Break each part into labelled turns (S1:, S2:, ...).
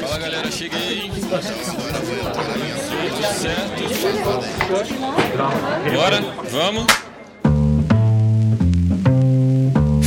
S1: Fala galera, cheguei. Tudo certo? Bora, vamos.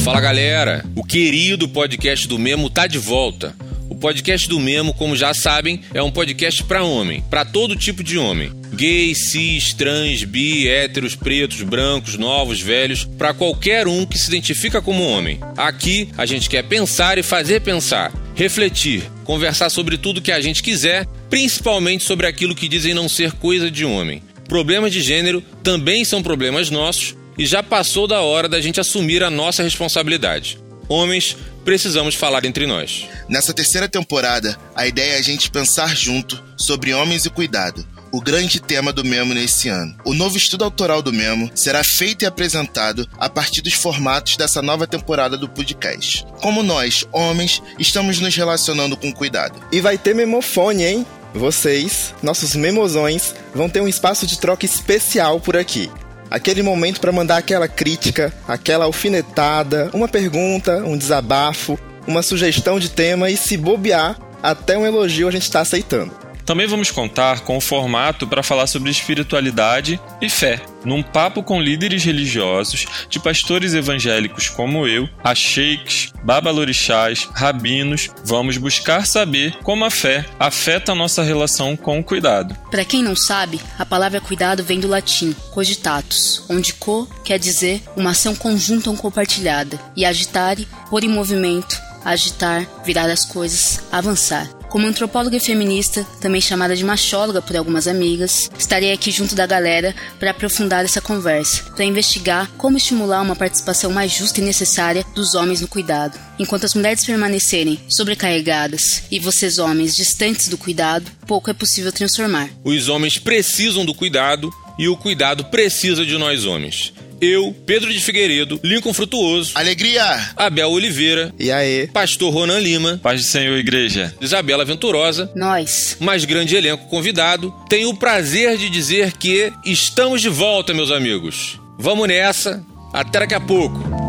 S1: Fala galera, o querido podcast do Memo tá de volta. Podcast do Memo, como já sabem, é um podcast para homem, para todo tipo de homem. Gays, cis, trans, bi, héteros, pretos, brancos, novos, velhos, para qualquer um que se identifica como homem. Aqui a gente quer pensar e fazer pensar, refletir, conversar sobre tudo que a gente quiser, principalmente sobre aquilo que dizem não ser coisa de homem. Problemas de gênero também são problemas nossos e já passou da hora da gente assumir a nossa responsabilidade. Homens, precisamos falar entre nós.
S2: Nessa terceira temporada, a ideia é a gente pensar junto sobre homens e cuidado, o grande tema do Memo nesse ano. O novo estudo autoral do Memo será feito e apresentado a partir dos formatos dessa nova temporada do podcast. Como nós, homens, estamos nos relacionando com cuidado.
S3: E vai ter memofone, hein? Vocês, nossos memozões, vão ter um espaço de troca especial por aqui aquele momento para mandar aquela crítica, aquela alfinetada, uma pergunta, um desabafo, uma sugestão de tema e se bobear, até um elogio a gente está aceitando.
S1: Também vamos contar com o formato para falar sobre espiritualidade e fé, num papo com líderes religiosos, de pastores evangélicos como eu, a sheiks, babalorixás, rabinos. Vamos buscar saber como a fé afeta a nossa relação com o cuidado.
S4: Para quem não sabe, a palavra cuidado vem do latim cogitatus, onde co quer dizer uma ação conjunta ou compartilhada, e agitare, pôr em movimento, agitar, virar as coisas, avançar. Como antropóloga e feminista, também chamada de machóloga por algumas amigas, estarei aqui junto da galera para aprofundar essa conversa, para investigar como estimular uma participação mais justa e necessária dos homens no cuidado. Enquanto as mulheres permanecerem sobrecarregadas e vocês homens distantes do cuidado, pouco é possível transformar.
S1: Os homens precisam do cuidado e o cuidado precisa de nós homens eu, Pedro de Figueiredo, Lincoln Frutuoso,
S2: Alegria,
S1: Abel Oliveira,
S3: e aí,
S1: Pastor Ronan Lima,
S5: Paz do Senhor Igreja,
S1: Isabela Venturosa,
S4: nós,
S1: mais grande elenco convidado, tenho o prazer de dizer que estamos de volta, meus amigos. Vamos nessa, até daqui a pouco.